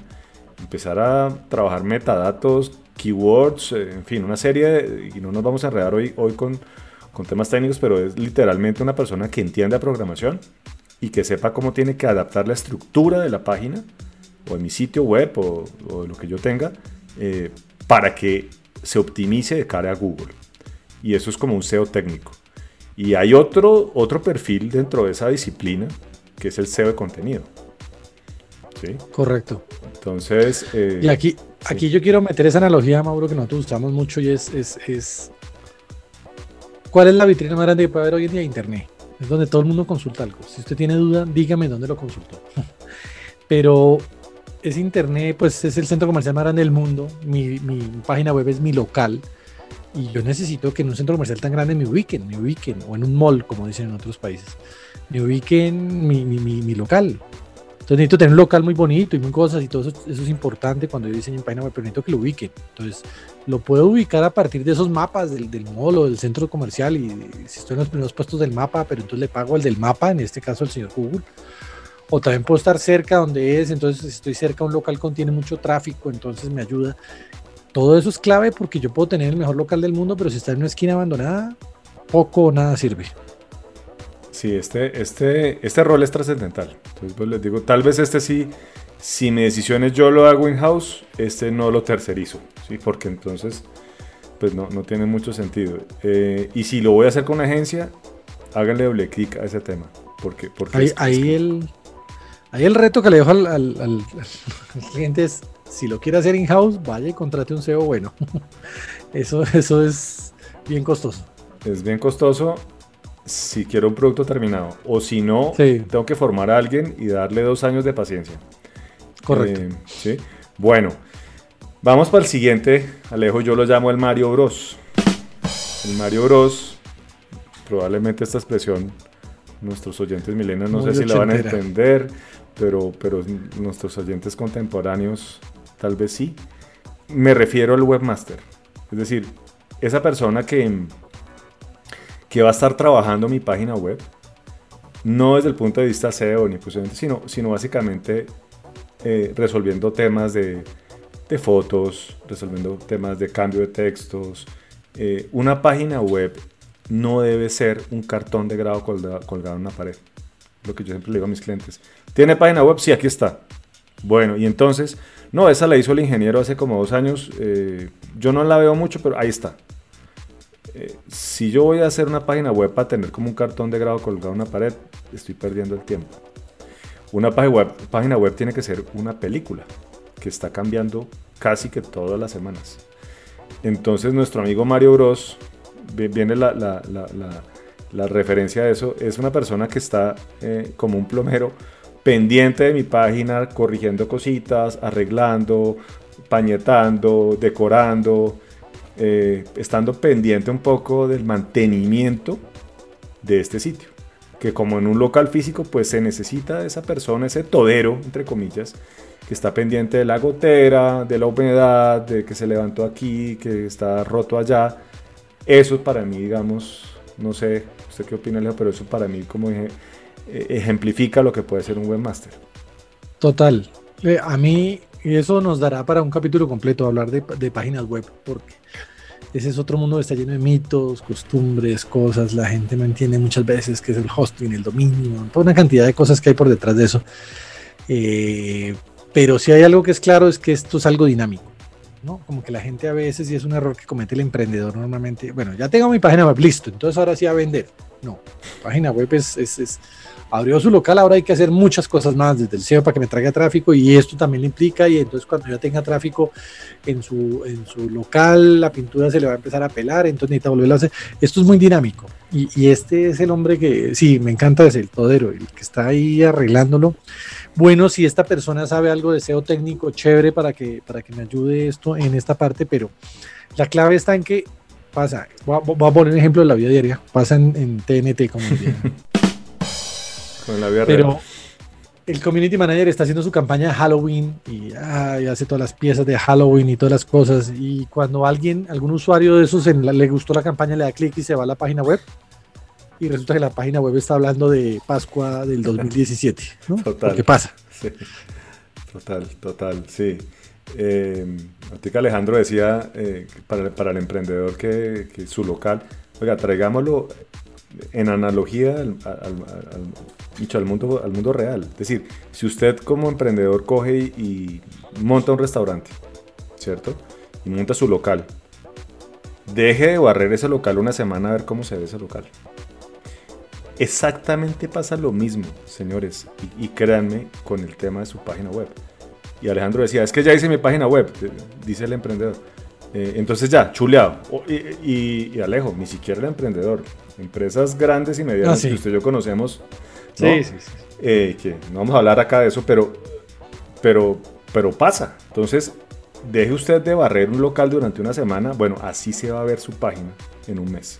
empezar a trabajar metadatos, keywords, eh, en fin, una serie, de, y no nos vamos a enredar hoy, hoy con, con temas técnicos, pero es literalmente una persona que entiende a programación y que sepa cómo tiene que adaptar la estructura de la página o en mi sitio web o, lo que yo tenga eh, para que se optimice de cara a Google. Y eso es como un SEO técnico. Y hay otro, otro perfil dentro de esa disciplina que es el SEO de contenido. ¿Sí? Correcto. Entonces... Eh, y aquí, aquí yo quiero meter esa analogía, Mauro, que nosotros usamos mucho y es, es, es... ¿Cuál es la vitrina más grande que puede haber hoy en día? Internet. Es donde todo el mundo consulta algo. Si usted tiene duda, dígame dónde lo consultó. Pero es internet, pues es el centro comercial más grande del mundo. Mi, página web es mi local. Y yo necesito que en un centro comercial tan grande me ubiquen, me ubiquen, o en un mall, como dicen en otros países, me ubiquen mi, mi, local. Entonces necesito tener un local muy bonito y muy cosas y todo eso, es importante cuando yo diseño mi página web, pero necesito que lo ubiquen. Entonces lo puedo ubicar a partir de esos mapas del, del mall o del centro comercial y si estoy en los primeros puestos del mapa, pero entonces le pago el del mapa, en este caso el señor Google o también puedo estar cerca donde es, entonces si estoy cerca un local contiene mucho tráfico, entonces me ayuda. Todo eso es clave porque yo puedo tener el mejor local del mundo, pero si está en una esquina abandonada, poco o nada sirve. Sí, este, este, este rol es trascendental. Entonces, pues les digo, tal vez este sí, si mi decisión es yo lo hago in-house, este no lo tercerizo, ¿sí? Porque entonces, pues no, no tiene mucho sentido. Eh, y si lo voy a hacer con una agencia, háganle doble clic a ese tema. Porque, porque ahí, ahí el, Ahí el reto que le dejo al, cliente es, si lo quiere hacer in-house, vaya y contrate un SEO bueno. Eso, eso es bien costoso. Es bien costoso si quiero un producto terminado. O si no, tengo que formar a alguien y darle dos años de paciencia. Correcto. Eh, ¿sí? Bueno, vamos para el siguiente. Alejo, yo lo llamo el Mario Bros. El Mario Bros. Probablemente esta expresión nuestros oyentes milenios no sé si la van a entender pero, pero nuestros oyentes contemporáneos tal vez sí. Me refiero al webmaster. Es decir, esa persona que, que va a estar trabajando mi página web, no desde el punto de vista SEO ni posiblemente, sino, sino básicamente eh, resolviendo temas de, fotos, resolviendo temas de cambio de textos. Eh, una página web no debe ser un cartón de grado colgado en una pared. Lo que yo siempre le digo a mis clientes. ¿Tiene página web? Sí, aquí está. Bueno, y entonces, no, esa la hizo el ingeniero hace como dos años. Eh, yo no la veo mucho, pero ahí está. Si yo voy a hacer una página web para tener como un cartón de grado colgado en una pared, estoy perdiendo el tiempo. Una página web, tiene que ser una película que está cambiando casi que todas las semanas. Entonces nuestro amigo Mario Bros, viene la, referencia de eso, es una persona que está eh, como un plomero pendiente de mi página, corrigiendo cositas, arreglando, pañetando, decorando, eh, estando pendiente un poco del mantenimiento de este sitio. Que como en un local físico, pues se necesita esa persona, ese todero, entre comillas, que está pendiente de la gotera, de la humedad, de que se levantó aquí, que está roto allá. Eso para mí, digamos, no sé, usted qué opina, pero eso para mí, como dije, e-, ejemplifica lo que puede ser un webmaster. Total. Eh, a mí y eso nos dará para un capítulo completo hablar de, páginas web, porque ese es otro mundo que está lleno de mitos, costumbres, cosas. La gente no entiende muchas veces qué es el hosting, el dominio, toda una cantidad de cosas que hay por detrás de eso. Eh, pero si hay algo que es claro es que esto es algo dinámico. ¿no? Como que la gente a veces, y es un error que comete el emprendedor normalmente, bueno, ya tengo mi página web, listo, entonces ahora sí a vender. No, página web es, es abrió su local, ahora hay que hacer muchas cosas más desde el SEO para que me traiga tráfico y esto también le implica y entonces cuando ya tenga tráfico en su, en su local, la pintura se le va a empezar a pelar, entonces necesita volverlo a hacer. Esto es muy dinámico y, y este es el hombre que, sí, me encanta, es el todero, el que está ahí arreglándolo. Bueno, si esta persona sabe algo de SEO técnico, chévere para que, para que me ayude esto en esta parte, pero la clave está en que pasa, voy a, poner un ejemplo de la vida diaria, pasa en, en TNT, como diría. Con la vida Pero real. el community manager está haciendo su campaña de Halloween y, hace todas las piezas de Halloween y todas las cosas. Y cuando alguien, algún usuario de esos en la- le gustó la campaña, le da clic y se va a la página web. Y resulta que la página web está hablando de Pascua del 2017. ¿no? Total. Porque pasa. Sí. Total, total, sí. Eh, Alejandro decía eh, para el emprendedor que, que su local, oiga, traigámoslo en analogía al, al- al- dicho, al mundo, al mundo real. Es decir, si usted como emprendedor coge y, y monta un restaurante, ¿cierto? Y monta su local, deje de barrer ese local una semana a ver cómo se ve ese local. Exactamente pasa lo mismo, señores, y, y créanme con el tema de su página web. Y Alejandro decía, es que ya hice mi página web, eh, dice el emprendedor. Eh, entonces ya, chuleado. Y, y- y Alejo, ni siquiera el emprendedor. Empresas grandes y medianas Ah, sí. que usted y yo conocemos, ¿no? Sí, sí, sí. Eh, que no vamos a hablar acá de eso, pero, pero, pero pasa. Entonces, deje usted de barrer un local durante una semana, bueno, así se va a ver su página en un mes.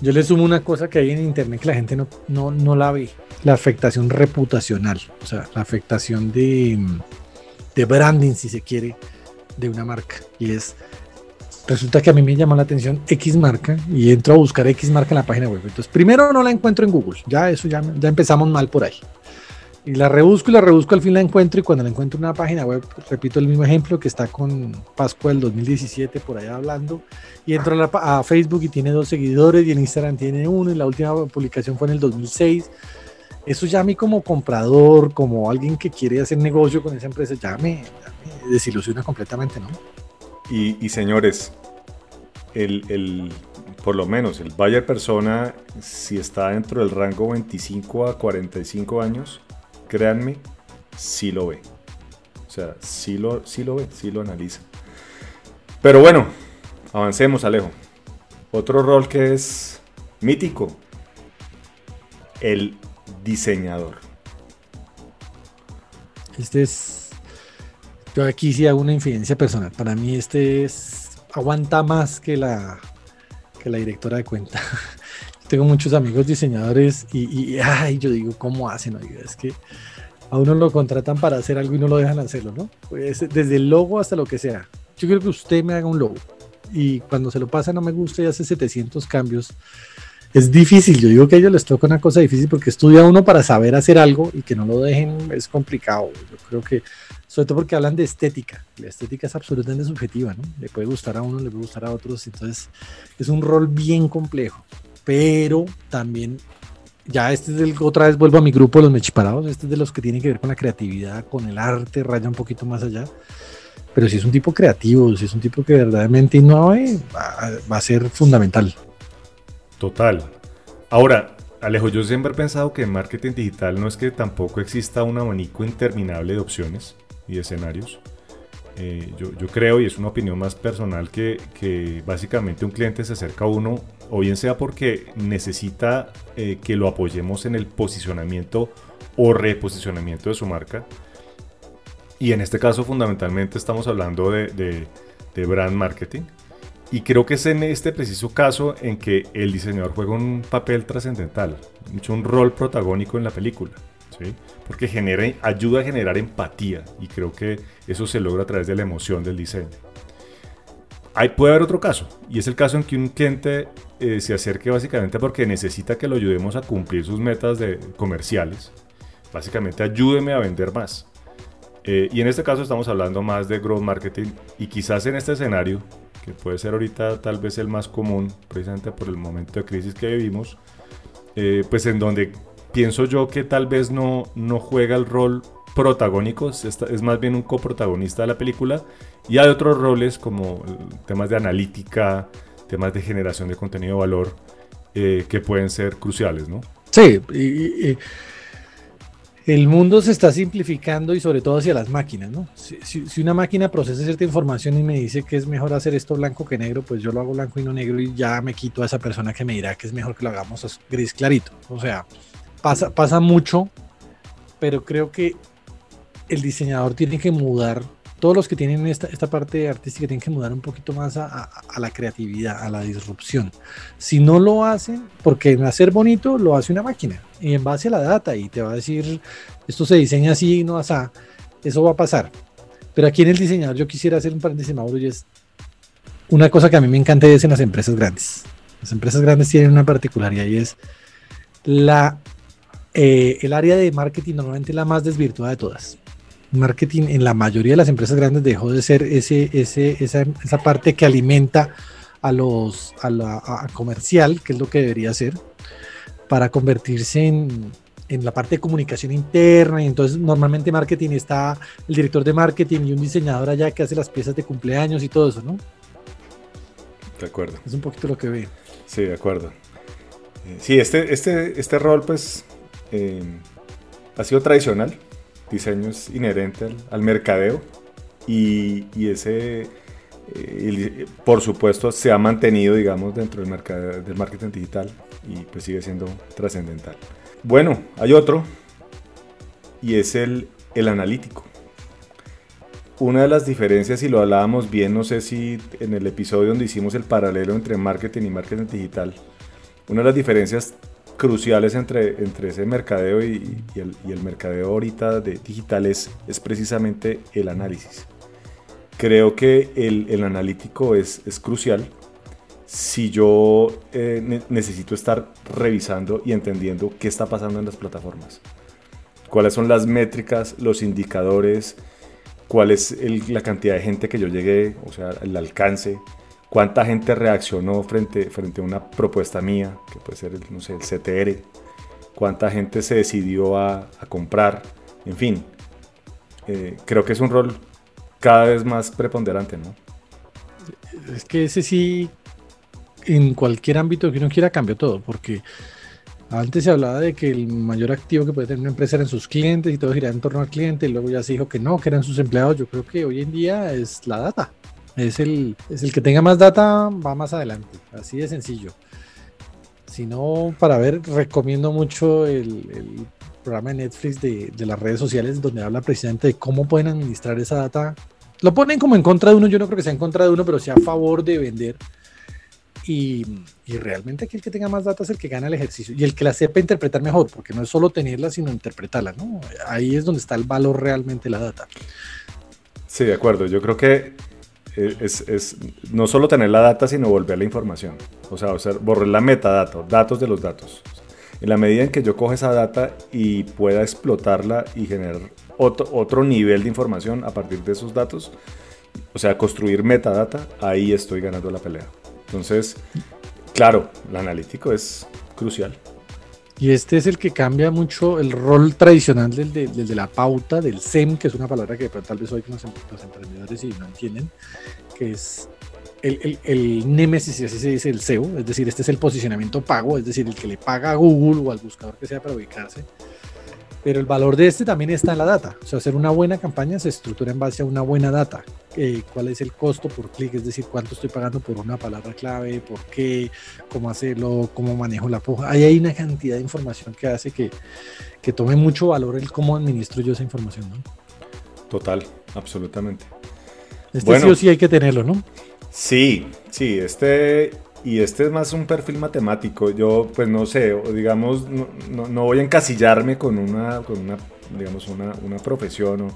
Yo le sumo una cosa que hay en internet que la gente no, no, no la ve. La afectación reputacional. O sea, la afectación de, de branding, si se quiere, de una marca. Y es, resulta que a mí me llama la atención X marca y entro a buscar X marca en la página web. Entonces, primero no la encuentro en Google. Ya eso ya, ya empezamos mal por ahí. Y la rebusco y la rebusco, al fin la encuentro y cuando la encuentro en una página web, repito el mismo ejemplo que está con Pascua del 2017 por allá hablando, y entro a, la Facebook y tiene dos seguidores y en Instagram tiene uno y la última publicación fue en el 2006. Eso ya a mí como comprador, como alguien que quiere hacer negocio con esa empresa, ya me desilusiona completamente, ¿no? Y, señores, el, el- por lo menos el buyer persona, si está dentro del rango 25 a 45 años, créanme, sí lo ve. O sea, sí lo, sí lo ve, sí lo analiza. Pero bueno, avancemos, Alejo. Otro rol que es mítico, el diseñador. Este es. Yo aquí sí hago una infidencia personal. Para mí, este es. Aguanta más que la, que la directora de cuenta. Tengo muchos amigos diseñadores y, y, ay, yo digo, ¿cómo hacen? Oiga, es que a uno lo contratan para hacer algo y no lo dejan hacerlo, ¿no? Pues desde el logo hasta lo que sea. Yo quiero que usted me haga un logo y cuando se lo pasa no me gusta y hace 700 cambios. Es difícil, yo digo que a ellos les toca una cosa difícil porque estudia uno para saber hacer algo y que no lo dejen es complicado. Yo creo que, sobre todo porque hablan de estética, la estética es absolutamente subjetiva, ¿no? Le puede gustar a uno, le puede gustar a otros, entonces es un rol bien complejo, pero también, ya este es del, otra vez vuelvo a mi grupo, los mechiparados, este es de los que tienen que ver con la creatividad, con el arte, raya un poquito más allá. Pero si es un tipo creativo, si es un tipo que verdaderamente innove, va, va a ser fundamental. Total. Ahora, Alejo, yo siempre he pensado que en marketing digital no es que tampoco exista un abanico interminable de opciones y de escenarios. Eh, yo, creo, y es una opinión más personal, que, básicamente un cliente se acerca a uno, o bien sea porque necesita eh, que lo apoyemos en el posicionamiento o reposicionamiento de su marca. Y en este caso, fundamentalmente, estamos hablando de brand marketing. Y creo que es en este preciso caso en que el diseñador juega un papel trascendental, mucho un rol protagónico en la película, porque genera, ayuda a generar empatía y creo que eso se logra a través de la emoción del diseño. Hay, puede haber otro caso, y es el caso en que un cliente eh, se acerque básicamente porque necesita que lo ayudemos a cumplir sus metas de, comerciales. Básicamente, ayúdeme a vender más. Eh, y en este caso estamos hablando más de growth marketing y quizás en este escenario, que puede ser ahorita tal vez el más común, precisamente por el momento de crisis que vivimos, eh, pues en donde pienso yo que tal vez no, no juega el rol protagónico, es, es más bien un coprotagonista de la película, y hay otros roles como temas de analítica, temas de generación de contenido de valor, eh, que pueden ser cruciales, ¿no? Sí, y el mundo se está simplificando y sobre todo hacia las máquinas, ¿no? Si, una máquina procesa cierta información y me dice que es mejor hacer esto blanco que negro, pues yo lo hago blanco y no negro y ya me quito a esa persona que me dirá que es mejor que lo hagamos gris clarito. O sea, pasa, pasa mucho, pero creo que el diseñador tiene que mudar todos los que tienen esta, esta parte artística tienen que mudar un poquito más a, la creatividad, a la disrupción. Si no lo hacen, porque en hacer bonito lo hace una máquina y en base a la data y te va a decir, esto se diseña así, no así, eso va a pasar. Pero aquí en el diseñador yo quisiera hacer un paréntesis, Mauro, y es una cosa que a mí me encanta es en las empresas grandes. Las empresas grandes tienen una particularidad y es la, eh, el área de marketing normalmente la más desvirtuada de todas marketing en la mayoría de las empresas grandes dejó de ser ese, ese, esa, esa parte que alimenta a los a la comercial, que es lo que debería ser, para convertirse en, en, la parte de comunicación interna. Y entonces normalmente marketing está el director de marketing y un diseñador allá que hace las piezas de cumpleaños y todo eso, ¿no? De acuerdo. Es un poquito lo que ve. Sí, de acuerdo. Sí, este, este, este rol pues eh, ha sido tradicional diseño es inherente al, mercadeo y, ese, eh, por supuesto, se ha mantenido, digamos, dentro del, mercado, del marketing digital y pues sigue siendo trascendental. Bueno, hay otro y es el, el analítico. Una de las diferencias, y lo hablábamos bien, no sé si en el episodio donde hicimos el paralelo entre marketing y marketing digital, una de las diferencias cruciales entre, entre ese mercadeo y, el, mercadeo ahorita de digital es, precisamente el análisis. Creo que el, analítico es, es, crucial si yo eh, necesito estar revisando y entendiendo qué está pasando en las plataformas. Cuáles son las métricas, los indicadores, cuál es la cantidad de gente que yo llegué, o sea, el alcance, cuánta gente reaccionó frente, frente a una propuesta mía, que puede ser no sé, el CTR, cuánta gente se decidió a, comprar, en fin, eh, creo que es un rol cada vez más preponderante, ¿no? Es que ese sí, en cualquier ámbito que uno quiera, cambió todo, porque antes se hablaba de que el mayor activo que puede tener una empresa eran sus clientes y todo giraba en torno al cliente, y luego ya se dijo que no, que eran sus empleados. Yo creo que hoy en día es la data. Es el, es el que tenga más data, va más adelante. Así de sencillo. Si no, para ver, recomiendo mucho el, programa de Netflix de, de, las redes sociales donde habla precisamente de cómo pueden administrar esa data. Lo ponen como en contra de uno, yo no creo que sea en contra de uno, pero sea a favor de vender. Y, y, realmente aquí el que tenga más data es el que gana el ejercicio y el que la sepa interpretar mejor, porque no es solo tenerla, sino interpretarla, ¿no? Ahí es donde está el valor realmente de la data. Sí, de acuerdo. Yo creo que es, no solo tener la data, sino volver la información. O sea, borrar la metadata, datos de los datos. En la medida en que yo coge esa data y pueda explotarla y generar otro, otro nivel de información a partir de esos datos, o sea, construir metadata, ahí estoy ganando la pelea. Entonces, claro, el analítico es crucial. Y este es el que cambia mucho el rol tradicional del de, la pauta, del SEM, que es una palabra que tal vez hoy los, em, los emprendedores y no entienden, que es el, el, el némesis, así se dice, el SEO, es decir, este es el posicionamiento pago, es decir, el que le paga a Google o al buscador que sea para ubicarse pero el valor de este también está en la data. O sea, hacer una buena campaña se estructura en base a una buena data. Eh, ¿Cuál es el costo por clic? Es decir, cuánto estoy pagando por una palabra clave, por qué, cómo hacerlo, cómo manejo la puja. Ahí hay una cantidad de información que hace que, que tome mucho valor el cómo administro yo esa información. ¿no? Total, absolutamente. Este sí o sí hay que tenerlo, ¿no? Sí, sí, este y este es más un perfil matemático. Yo, pues no sé, digamos, no, voy a encasillarme con una, con una digamos, una, una profesión,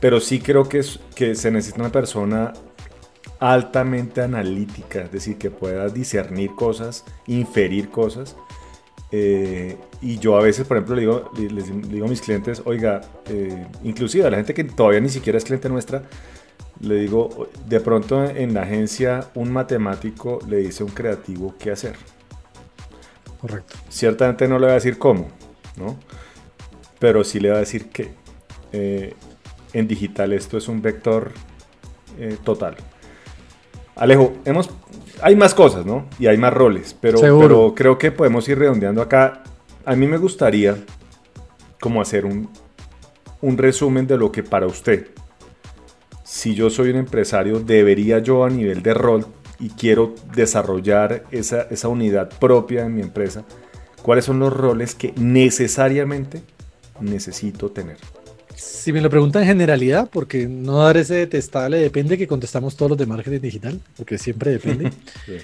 pero sí creo que, es, que se necesita una persona altamente analítica, es decir, que pueda discernir cosas, inferir cosas Eh, y yo a veces, por ejemplo, le digo, les digo a mis clientes, oiga, eh, inclusive a la gente que todavía ni siquiera es cliente nuestra, le digo, de pronto en la agencia un matemático le dice a un creativo qué hacer. Correcto. Ciertamente no le va a decir cómo, ¿no? Pero sí le va a decir qué. Eh, en digital esto es un vector total. Alejo, hemos, hay más cosas, ¿no? Y hay más roles, pero, pero creo que podemos ir redondeando acá. A mí me gustaría como hacer un, un resumen de lo que para usted, si yo soy un empresario, debería yo a nivel de rol y quiero desarrollar esa, esa unidad propia en mi empresa, cuáles son los roles que necesariamente necesito tener. Si me lo preguntan en generalidad, porque no dar ese detestable depende que contestamos todos los de marketing digital, porque siempre depende.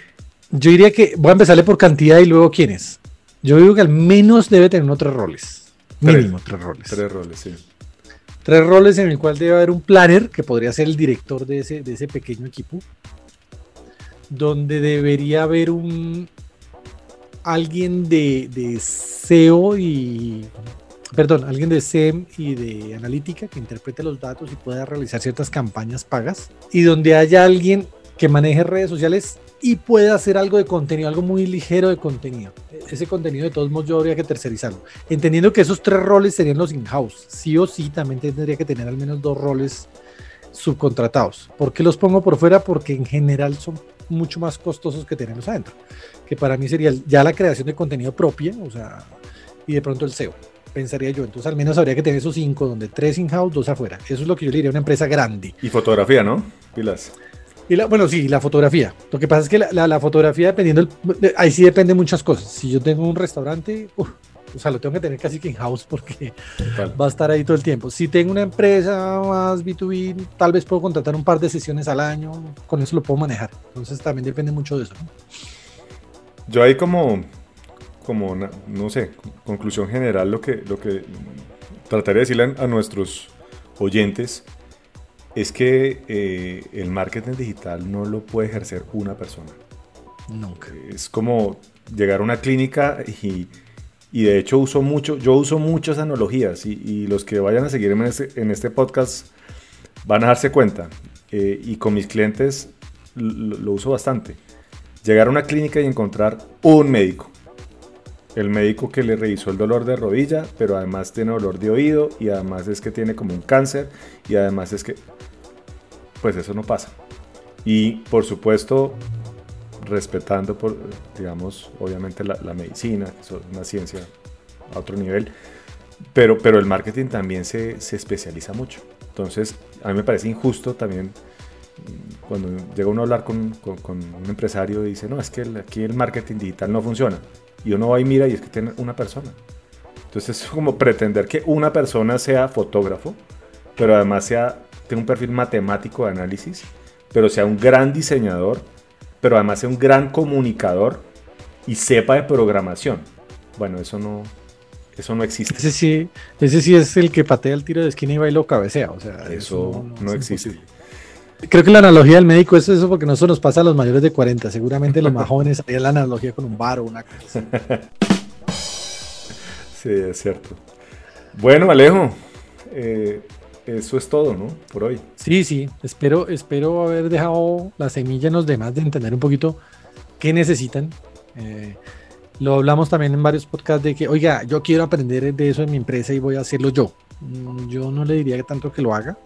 Yo diría que voy a empezarle por cantidad y luego quiénes. Yo digo que al menos debe tener unos tres roles. Mínimo tres roles. Tres roles, sí. Tres roles en el cual debe haber un planner, que podría ser el director de ese, de ese pequeño equipo. Donde debería haber un alguien de, de SEO y perdón, alguien de SEM y de analítica que interprete los datos y pueda realizar ciertas campañas pagas y donde haya alguien que maneje redes sociales y pueda hacer algo de contenido, algo muy ligero de contenido. Ese contenido de todos modos yo habría que tercerizarlo. Entendiendo que esos tres roles serían los in-house. Sí o sí también tendría que tener al menos dos roles subcontratados. ¿Por qué los pongo por fuera? Porque en general son mucho más costosos que tenerlos adentro. Que para mí sería ya la creación de contenido propia, o sea, y de pronto el SEO pensaría yo. Entonces, al menos habría que tener esos cinco, donde tres in-house, dos afuera. Eso es lo que yo le diría a una empresa grande. Y fotografía, ¿no? Pilas. Y la, bueno, sí, la fotografía. Lo que pasa es que la, la, fotografía, dependiendo, ahí sí depende muchas cosas. Si yo tengo un restaurante, o sea, lo tengo que tener casi que in-house porque va a estar ahí todo el tiempo. Si tengo una empresa más B2B, tal vez puedo contratar un par de sesiones al año, con eso lo puedo manejar. Entonces también depende mucho de eso. Yo ahí como como, no sé, conclusión general, lo que, lo que trataré de decirle a, nuestros oyentes es que eh, el marketing digital no lo puede ejercer una persona. Nunca. Es como llegar a una clínica y, y de hecho uso mucho, yo uso muchas analogías y, y los que vayan a seguirme en este, en este podcast van a darse cuenta. Eh, y con mis clientes lo, lo uso bastante. Llegar a una clínica y encontrar un médico el médico que le revisó el dolor de rodilla, pero además tiene dolor de oído y además es que tiene como un cáncer y además es que, pues eso no pasa. Y por supuesto, respetando, por, digamos, obviamente la, medicina, que es una ciencia a otro nivel, pero, pero el marketing también se, se especializa mucho. Entonces, a mí me parece injusto también mm, cuando llega uno a hablar con, un empresario y dice, no, es que aquí el marketing digital no funciona. Y uno va y mira y es que tiene una persona. Entonces es como pretender que una persona sea fotógrafo, pero además sea, tenga un perfil matemático de análisis, pero sea un gran diseñador, pero además sea un gran comunicador y sepa de programación. Bueno, eso no, eso no existe. Ese sí, ese sí es el que patea el tiro de esquina y va y lo cabecea. O sea, eso, no, existe. Creo que la analogía del médico es eso porque no se nos pasa a los mayores de 40. Seguramente los más jóvenes harían la analogía con un bar o una cosa. Sí, es cierto. Bueno, Alejo, eh, eso es todo, ¿no? Por hoy. Sí, sí. Espero, espero haber dejado la semilla en los demás de entender un poquito qué necesitan. Eh, lo hablamos también en varios podcasts de que, oiga, yo quiero aprender de eso en mi empresa y voy a hacerlo yo. Mm, yo no le diría tanto que lo haga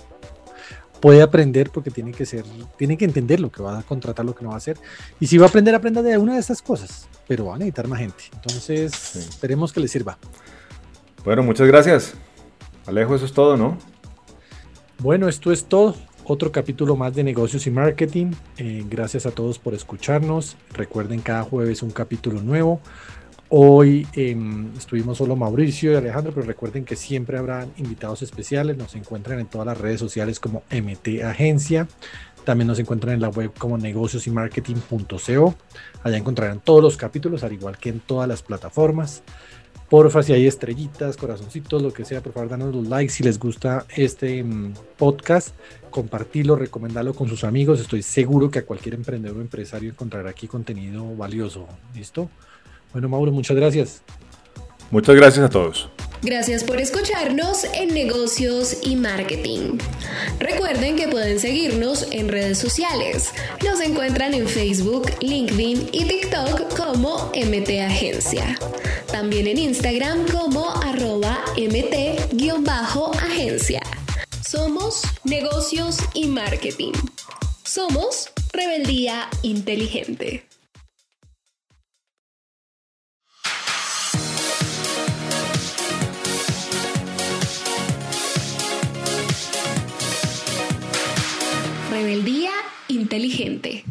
puede aprender porque tiene que ser, tiene que entender lo que va a contratar, lo que no va a hacer. Y si va a aprender, aprenda de una de estas cosas, pero va a necesitar más gente. Entonces, esperemos que le sirva. Bueno, muchas gracias. Alejo, eso es todo, ¿no? Bueno, esto es todo. Otro capítulo más de negocios y marketing. Eh, gracias a todos por escucharnos. Recuerden cada jueves un capítulo nuevo. Hoy em, estuvimos solo Mauricio y Alejandro, pero recuerden que siempre habrán invitados especiales. Nos encuentran en todas las redes sociales como MT Agencia. También nos encuentran en la web como negocios. Allá encontrarán todos los capítulos, al igual que en todas las plataformas. Porfa, si hay estrellitas, corazoncitos, lo que sea, por favor, danos los likes si les gusta este em, podcast. Compartirlo, recomendarlo con sus amigos. Estoy seguro que a cualquier emprendedor o empresario encontrará aquí contenido valioso. ¿Listo? Bueno, Mauro, muchas gracias. Muchas gracias a todos. Gracias por escucharnos en negocios y marketing. Recuerden que pueden seguirnos en redes sociales. Nos encuentran en Facebook, LinkedIn y TikTok como MT Agencia. También en Instagram como arroba MT-agencia. Somos negocios y marketing. Somos rebeldía inteligente. Rebeldía inteligente.